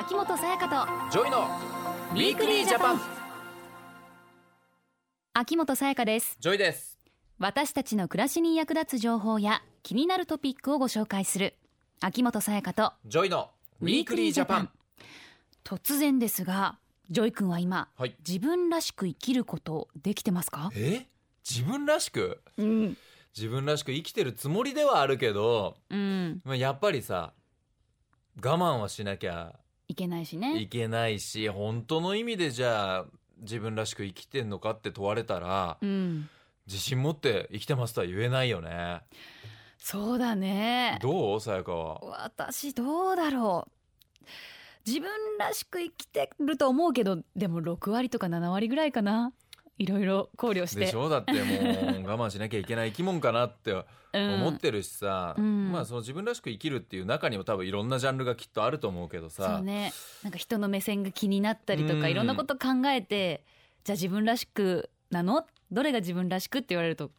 秋元さやかと JOY の Weekly Ja pan。秋元才加です。 JOY です。私たちの暮らしに役立つ情報や気になるトピックをご紹介する。秋元才加と JOY の Weekly Japan。突然ですが JOY 君は今はい。自分らしく生きることできてますか？え？自分らしく？うん。自分らしく生きてるつもりではあるけどうん。まあやっぱりさ我慢はしなきゃいけないしいねけないし本当の意味でじゃあ自分らしく生きてんのかって問われたらうん。自信持って生きてますとは言えないよね。そうだね。どう？さやかは。私どうだろう。自分らしく生きてると思うけどでも6割とか7割ぐらいかないろいろ考慮して。でしょ？だってもう我慢しなきゃいけない生き物かなってうん。思ってるしさ、うん。まあその自分らしく生きるっていう中にも多分いろんなジャンルがきっとあると思うけどそうさ、ね。なんか人の目線が気になったりとかうん。いろんなこと考えてじゃあ自分らしくなの？どれが自分らしくって言われると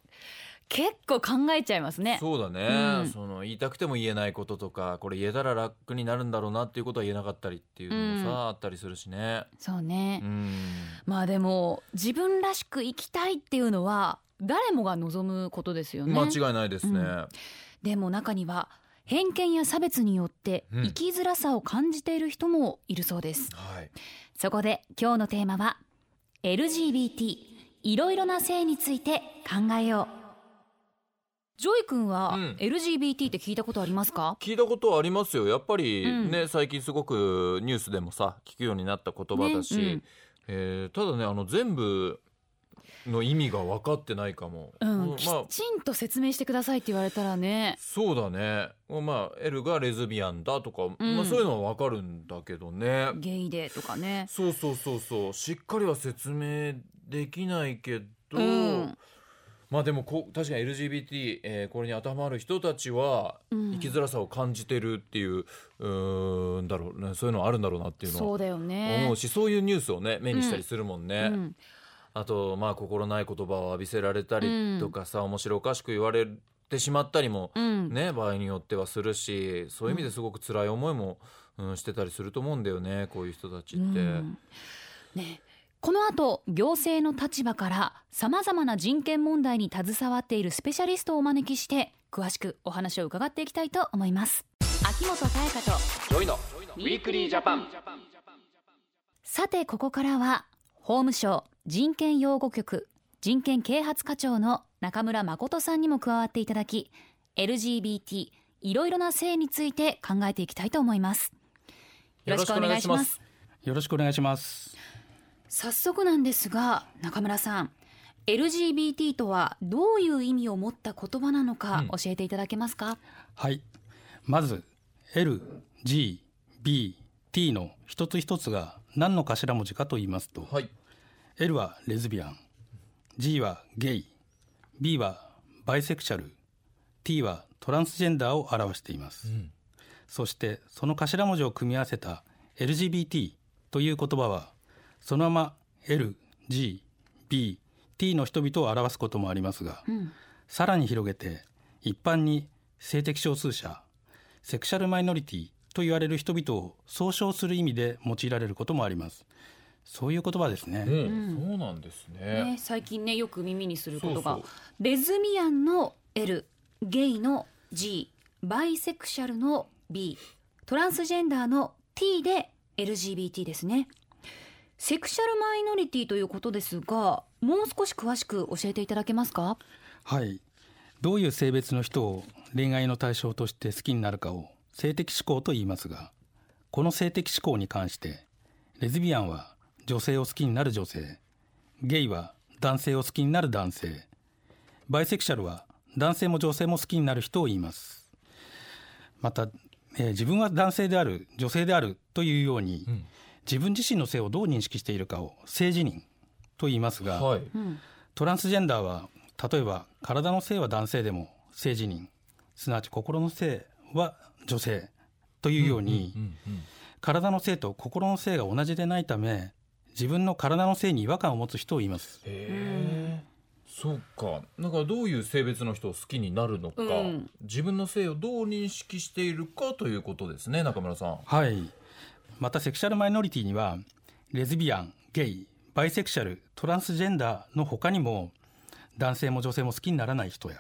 結構考えちゃいますね。そうだね、うん。その言いたくても言えないこととかこれ言えたら楽になるんだろうなっていうことは言えなかったりっていうのもさ、うん。あったりするしね。そうね、うん。まあでも自分らしく生きたいっていうのは誰もが望むことですよね。間違いないですね。うん。でも中には偏見や差別によってうん。生きづらさを感じている人もいるそうです、はい、そこで今日のテーマは LGBT いろいろな性について考えよう JOY君はうん。LGBT って聞いたことありますか、聞いたことはありますよ。やっぱりうん。ね、最近すごくニュースでもさ聞くようになった言葉だし、ねうん。えーただねあの全部の意味が分かってないかも。うん。まあ。きちんと説明してくださいって言われたらね。そうだね。まあ L がレズビアンだとか、うん。まあ、そういうのは分かるんだけどね。ゲイでとかね。そうそうそうそう。しっかりは説明できないけど、うんまあでもこう確かに LGBT、えーこれに当てはまる人たちはうん。生きづらさを感じてるっていううーんだろうね。そういうのあるんだろうなっていうのはそうだよね。思うしそういうニュースをね目にしたりするもんね。うん。あとまあ心ない言葉を浴びせられたりとかさ、面白おかしく言われてしまったりもうん。ね場合によってはするしそういう意味ですごく辛い思いも、うん、してたりすると思うんだよねこういう人たちって。うん。ねこの後行政の立場からさまざまな人権問題に携わっているスペシャリストをお招きして詳しくお話を伺っていきたいと思います。秋元才加と JOYの Weekly Japan。さてここからは法務省人権擁護局人権啓発課長の中村誠さんにも加わっていただき LGBT いろいろな性について考えていきたいと思います。よろしくお願いします。よろしくお願いします。早速なんですが中村さん LGBT とはどういう意味を持った言葉なのかうん教えていただけますか、はい。まず L、G、B、T の一つ一つが何の頭文字かと言いますと、はい L はレズビアン、G はゲイ、B はバイセクシャル、T はトランスジェンダーを表しています。んそしてその頭文字を組み合わせた LGBT という言葉はそのまま L、G、B、T の人々を表すこともありますが、うん。さらに広げて一般に性的少数者セクシャルマイノリティと言われる人々を総称する意味で用いられることもあります。そういう言葉ですね、うん、そうなんですね。ね、最近ねよく耳にすることがそうそう。レズミアンの L ゲイの G バイセクシャルの B トランスジェンダーの T で LGBT ですねセクシャルマイノリティということですがもう少し詳しく教えていただけますか？はい。どういう性別の人を恋愛の対象として好きになるかを性的指向と言いますがこの性的指向に関してレズビアンは女性を好きになる女性ゲイは男性を好きになる男性バイセクシャルは男性も女性も好きになる人を言います。また、えー自分は男性である女性であるというように、ん自分自身の性をどう認識しているかを性自認と言いますが、はい。うんトランスジェンダーは例えば体の性は男性でも性自認すなわち心の性は女性というように、うんうん体の性と心の性が同じでないため自分の体の性に違和感を持つ人を言いますへえ。そうか。だからどういう性別の人を好きになるのか、うん自分の性をどう認識しているかということですね、中村さん。はいまたセクシャルマイノリティにはレズビアンゲイバイセクシャルトランスジェンダーの他にも男性も女性も好きにならない人や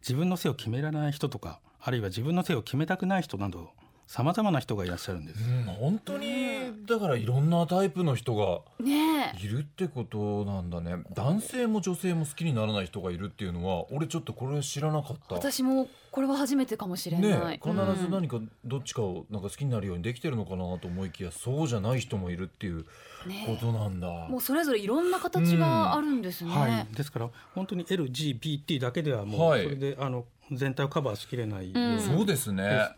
自分の性を決められない人とかあるいは自分の性を決めたくない人などさまざまな人がいらっしゃるんです、うん、本当にだからいろんなタイプの人がねいるってことなんだね。男性も女性も好きにならない人がいるっていうのは俺ちょっとこれ知らなかった。私もこれは初めてかもしれない、ね、必ず何かどっちかをなんか好きになるようにできてるのかなと思いきやそうじゃない人もいるっていうことなんだ、もうそれぞれいろんな形があるんですね、はい、ですから本当に LGBT だけではもうそれで、あの全体をカバーしきれない、うん、そうですね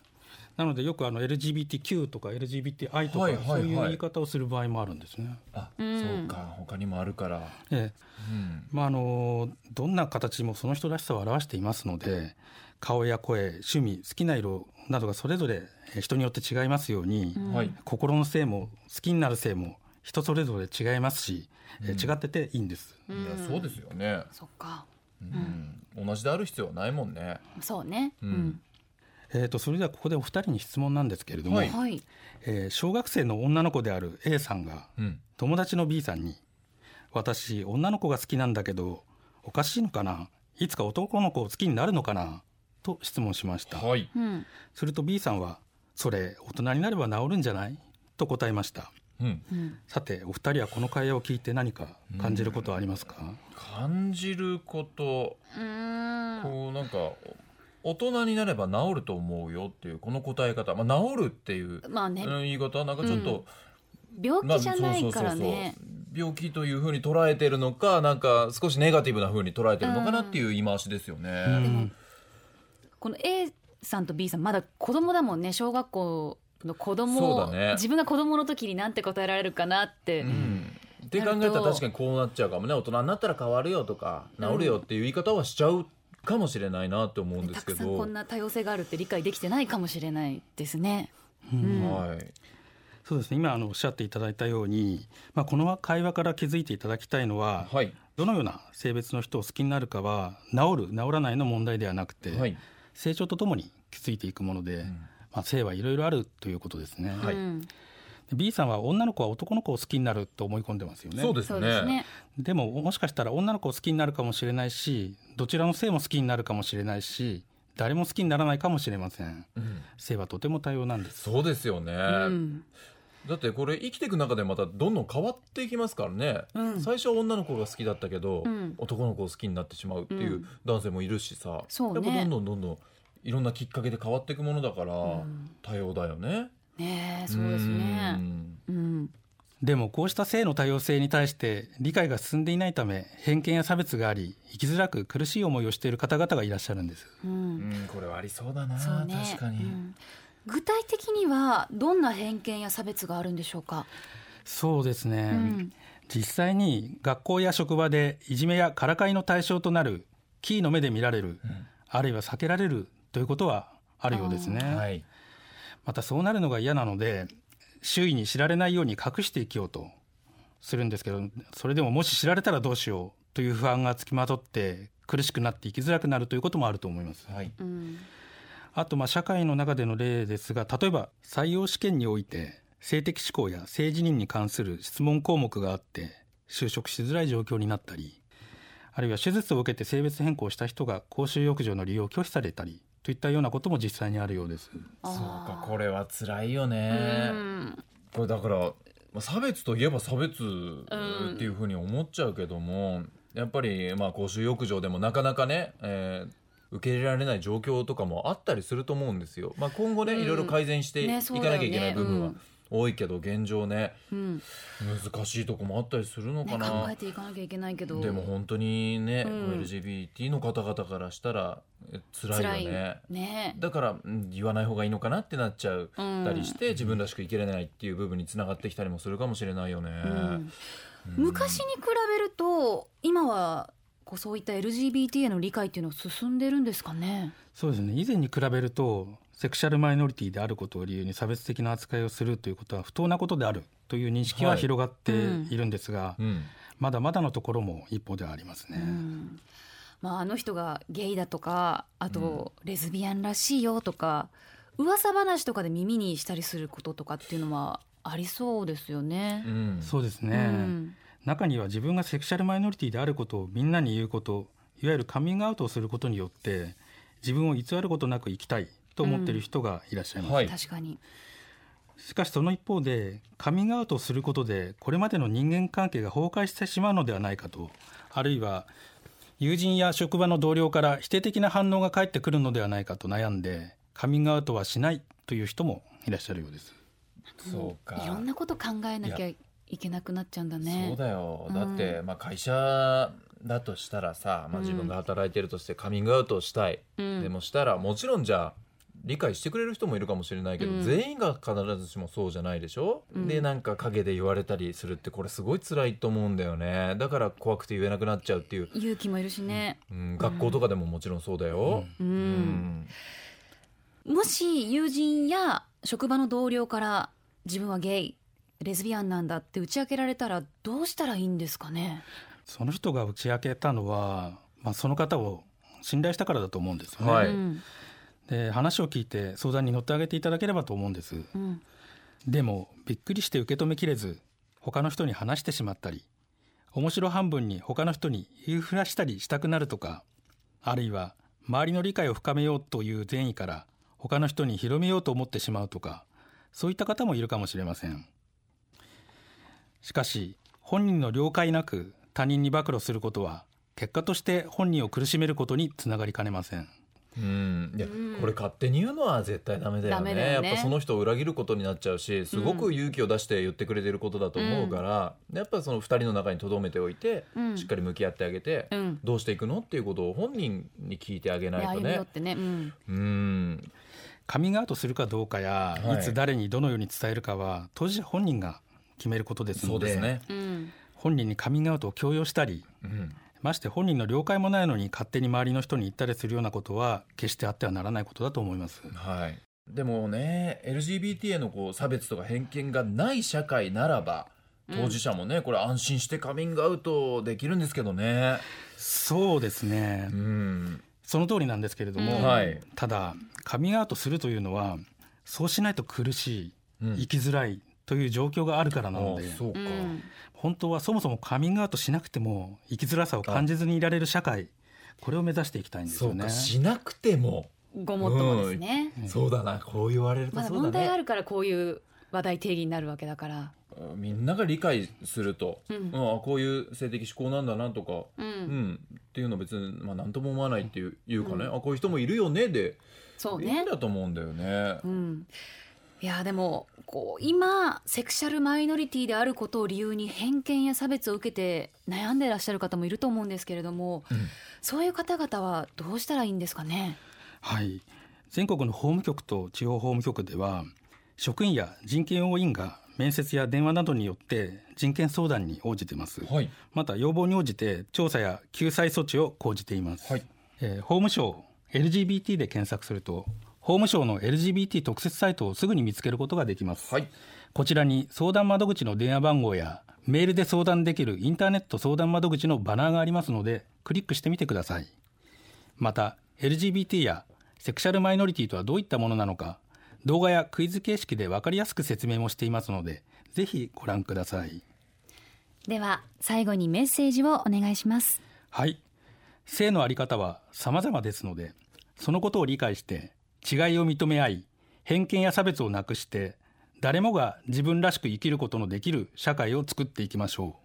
なのでよくあの LGBTQ とか LGBTI とか、そういう言い方をする場合もあるんですね。あ、そうか他にもあるから。ええうんまあ、あのどんな形もその人らしさを表していますので顔や声趣味好きな色などがそれぞれ人によって違いますように、うん、心の性も好きになる性も人それぞれ違いますし、うん、違ってていいんです。いやそうですよね。そっか。うん、同じである必要はないもんね。そうね。うんえー、とそれではここでお二人に質問なんですけれども、はい、えー、小学生の女の子である A さんが、友達の B さんに「私女の子が好きなんだけどおかしいのかな？いつか男の子を好きになるのかな?」と質問しました、はい、すると B さんは「それ大人になれば治るんじゃない?」と答えました。うん、さてお二人はこの会話を聞いて何か感じることはありますか、感じること。こうなんか大人になれば治ると思うよっていうこの答え方、まあ、治るっていう、まあね、言い方なんかちょっと、うん、病気じゃないからね。病気というふうに捉えてるのかなんか少しネガティブなふうに捉えてるのかなっていう言い回しですよね。うん、この A さんと B さんまだ子供だもんね。小学校の子供、ね、自分が子供の時になんて答えられるかなって。うん。って考えたら確かにこうなっちゃうかもね。大人になったら変わるよとか治るよっていう言い方はしちゃうかもしれないなと思うんですけど。こんな多様性があるって理解できてないかもしれないですね。うん、はい。そうですね。今あのおっしゃっていただいたように、まあ、この会話から気づいていただきたいのは、はい、どのような性別の人を好きになるかは治る治らないの問題ではなくて、はい、成長とともに気づいていくもので、うん、まあ、性はいろいろあるということですね。はい、うん B さんは女の子は男の子を好きになると思い込んでますよね。そうですね。でももしかしたら女の子を好きになるかもしれないし、どちらの性も好きになるかもしれないし、誰も好きにならないかもしれません。うん、性はとても多様なんです。そうですよね。うんだってこれ生きていく中でまたどんどん変わっていきますからね、うん、最初は女の子が好きだったけど、うん、男の子を好きになってしまうっていう男性もいるしさ、うん、やっぱどんどんどんどんいろんなきっかけで変わっていくものだから、多様だよね。ねそうですね。うん、でもこうした性の多様性に対して理解が進んでいないため偏見や差別があり生きづらく苦しい思いをしている方々がいらっしゃるんです。うん、これはありそうだな。ね、確かに、うん、具体的にはどんな偏見や差別があるんでしょうか？そうですね。うん、実際に学校や職場でいじめやからかいの対象となるキーの目で見られる、あるいは避けられるということはあるようですね。はいまたそうなるのが嫌なので周囲に知られないように隠して生きようとするんですけどそれでももし知られたらどうしようという不安がつきまとって苦しくなって生きづらくなるということもあると思います。はい、あとまあ社会の中での例ですが例えば採用試験において性的指向や性自認に関する質問項目があって就職しづらい状況になったりあるいは手術を受けて性別変更した人が公衆浴場の利用を拒否されたりといったようなことも実際にあるようです。そうかこれは辛いよね。これだから差別といえば差別っていうふうに思っちゃうけども、やっぱりまあ公衆浴場でもなかなかね、えー、受け入れられない状況とかもあったりすると思うんですよ。まあ、今後ね、いろいろ改善していかなきゃいけない部分は多いけど現状ね、うん、難しいとこもあったりするのかな、ね、考えていかなきゃいけないけど。でも本当にね、うん、LGBT の方々からしたら辛いよね。ね。だから言わない方がいいのかなってなっちゃうたりして、うん、自分らしく生きれないっていう部分につながってきたりもするかもしれないよね、昔に比べると今はこうそういった LGBT への理解っていうのは進んでるんですかね？そうですね。以前に比べるとセクシャルマイノリティであることを理由に差別的な扱いをするということは不当なことであるという認識は広がっているんですが、はいうん、まだまだのところも一歩ではありますね。うん。まあ、あの人がゲイだとかあとレズビアンらしいよとか、うん、噂話とかで耳にしたりすることとかっていうのはありそうですよね。うん。そうですね、うん。中には自分がセクシャルマイノリティであることをみんなに言うこといわゆるカミングアウトをすることによって自分を偽ることなく生きたいと思っている人がいらっしゃいます、はい。確かに。しかしその一方でカミングアウトをすることでこれまでの人間関係が崩壊してしまうのではないかとあるいは友人や職場の同僚から否定的な反応が返ってくるのではないかと悩んでカミングアウトはしないという人もいらっしゃるようです。そうか。いろんなこと考えなきゃいけなくなっちゃうんだね。そうだよ。うんだって、まあ、会社だとしたらさ、まあ、うん自分が働いてるとしてカミングアウトをしたい、うん。でもしたらもちろんじゃあ理解してくれる人もいるかもしれないけど、うん。全員が必ずしもそうじゃないでしょ、うん。でなんか陰で言われたりするってこれすごい辛いと思うんだよね。だから怖くて言えなくなっちゃうっていう、勇気もいるしね。うん、学校とかでももちろんそうだよ、う。うん。もし友人や職場の同僚から自分はゲイレズビアンなんだって打ち明けられたらどうしたらいいんですかね？その人が打ち明けたのは、まあ、その方を信頼したからだと思うんですよね、はい。うんで話を聞いて相談に乗ってあげていただければと思うんです。うん。でもびっくりして受け止めきれず他の人に話してしまったり面白半分に他の人に言いふらしたりしたくなるとかあるいは周りの理解を深めようという善意から他の人に広めようと思ってしまうとかそういった方もいるかもしれません。しかし本人の了解なく他人に暴露することは結果として本人を苦しめることにつながりかねませんうん、いや、うん。これ勝手に言うのは絶対ダメだよね。ね。やっぱその人を裏切ることになっちゃうしすごく勇気を出して言ってくれてることだと思うから、やっぱその2人の中に留めておいて、うん。しっかり向き合ってあげて、うん。どうしていくのっていうことを本人に聞いてあげないとね。ね。うん。うん。カミングアウトするかどうかや、はい。い、つ誰にどのように伝えるかは当事者本人が決めることですのでそうですね、うん。本人にカミングアウトを強要したりうんまして本人の了解もないのに勝手に周りの人に言ったりするようなことは決してあってはならないことだと思います。はい、でもね LGBT へのこう差別とか偏見がない社会ならば当事者もね、これ安心してカミングアウトできるんですけどね。そうですね、うん。その通りなんですけれども、うん。はい。ただカミングアウトするというのはそうしないと苦しい、うん。生きづらいという状況があるからなのであそうか、うん。本当はそもそもカミングアウトしなくても生きづらさを感じずにいられる社会これを目指していきたいんですよね。そうか。しなくても、ごもっともですね。そうだなこう言われるとまだそうだね、問題あるからこういう話題定義になるわけだから。みんなが理解すると、うん。うんあこういう性的指向なんだなとか、ううん。んっていうの別に、まあ、何とも思わないっていういうかね、うんあこういう人もいるよね。で。いいそうね。ん。だと思うんだよね。うん、いやでもこう今セクシャルマイノリティであることを理由に偏見や差別を受けて悩んでらっしゃる方もいると思うんですけれども、うん。そういう方々はどうしたらいいんですかね？はい、全国の法務局と地方法務局では職員や人権応援員が面接や電話などによって人権相談に応じています。はい。また要望に応じて調査や救済措置を講じています、はい。えー法務省 LGBT で検索すると法務省の LGBT 特設サイトをすぐに見つけることができます、はい。こちらに相談窓口の電話番号やメールで相談できるインターネット相談窓口のバナーがありますのでクリックしてみてください。また LGBT やセクシャルマイノリティとはどういったものなのか動画やクイズ形式で分かりやすく説明もしていますのでぜひご覧ください。では最後にメッセージをお願いします。はい。性のあり方は様々ですのでそのことを理解して違いを認め合い偏見や差別をなくして誰もが自分らしく生きることのできる社会を作っていきましょ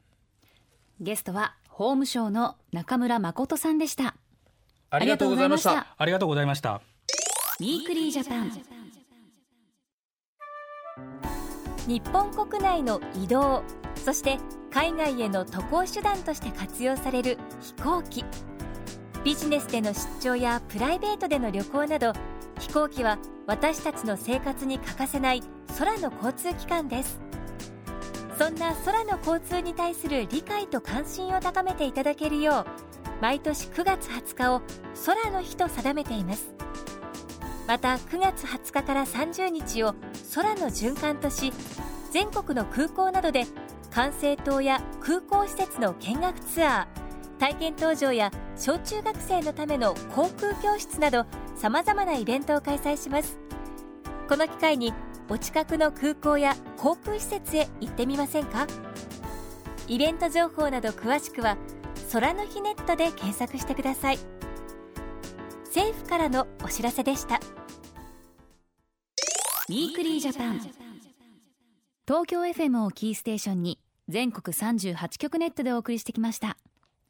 うゲストは法務省の中村誠さんでした。ありがとうございました。ありがとうございました Weekly Japan。日本国内の移動そして海外への渡航手段として活用される飛行機ビジネスでの出張やプライベートでの旅行など飛行機は私たちの生活に欠かせない空の交通機関です。そんな空の交通に対する理解と関心を高めていただけるよう毎年9月20日を空の日と定めています。また9月20日から30日を空の循環とし全国の空港などで管制塔や空港施設の見学ツアー体験搭乗や小中学生のための航空教室などさまざまなイベントを開催します。この機会にお近くの空港や航空施設へ行ってみませんか？イベント情報など詳しくは空の日ネットで検索してください。政府からのお知らせでした。ウィークリージャパン。東京 FM をキーステーションに全国38局ネットでお送りしてきました。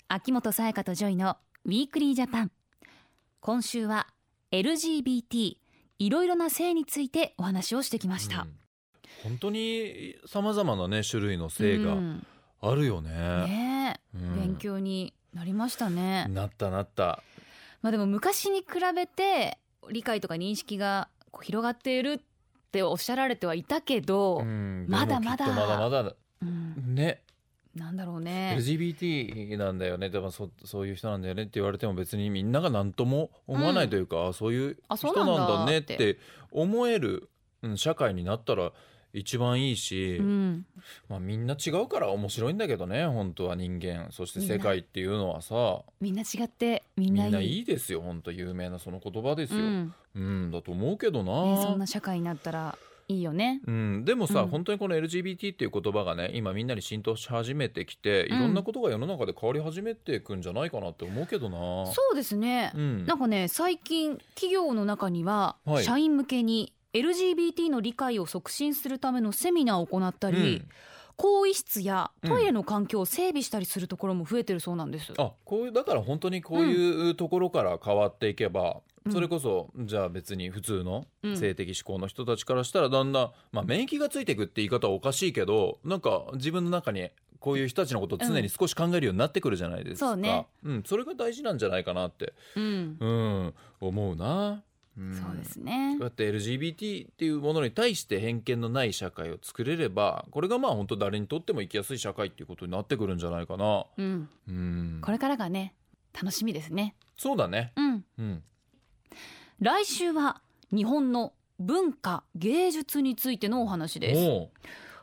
秋元才加と JOYの Weekly Japan。今週は LGBT いろいろな性についてお話をしてきました、うん。本当にさまざまなね種類の性がうん。あるよね。うん。勉強になりましたね、なったなった。まあでも昔に比べて理解とか認識が広がっているっておっしゃられてはいたけど、うん。まだまだまだまだうん。ねなんだろうね。LGBT なんだよね。でもそそういう人なんだよねって言われても別にみんなが何とも思わないというか、あそういう人なんだねっって。て思える、うん、社会になったら一番いいし、うん、まあ、みんな違うから面白いんだけどね本当は人間。そして世界っていうのはさ。みんな違ってみんみないい。んないいですよ。本当有名なその言葉ですよ、うん。うん、だと思うけどな、ね、そんな社会になったらいいよね。うん、でもさ、うん。本当にこの LGBT っていう言葉がね今みんなに浸透し始めてきて、うん。いろんなことが世の中で変わり始めていくんじゃないかなって思うけどな。そうですね、うん。なんかね最近企業の中には、はい。社員向けに LGBT の理解を促進するためのセミナーを行ったり、更衣室やトイレの環境を整備したりするところも増えてるそうなんです。あこういうだから本当にこういうところから変わっていけば、うんそれこそじゃあ別に普通のうん。性的指向の人たちからしたらだんだん、まあ、免疫がついていくって言い方はおかしいけどなんか自分の中にこういう人たちのことを常に少し考えるようになってくるじゃないですか、そうね。うん、それが大事なんじゃないかなって、うん、うん、思うな、うん。そうですね。こう。やって LGBT っていうものに対して偏見のない社会を作れればこれがまあ本当誰にとっても生きやすい社会っていうことになってくるんじゃないかな。うん、うん、これからがね楽しみですね。そうだね。うん、うん、来週は日本の文化芸術についてのお話です。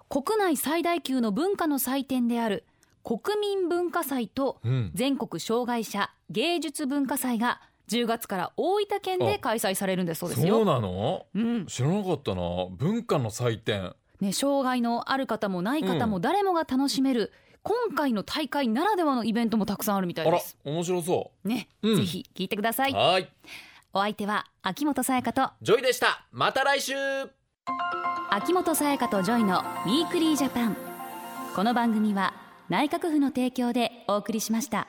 国内最大級の文化の祭典である国民文化祭とうん、全国障害者芸術文化祭が10月から大分県で開催されるんですそうですそうよ。なの？うん。知らなかったな。文化の祭典。ね、障害のある方もない方も誰もが楽しめる、今回の大会ならではのイベントもたくさんあるみたいです。面白そね、うん。ぜひ聞いてください。はーいお相手は秋元才加とジョイでしたまた来週秋元才加と JOYの Weekly Japan。この番組は内閣府の提供でお送りしました。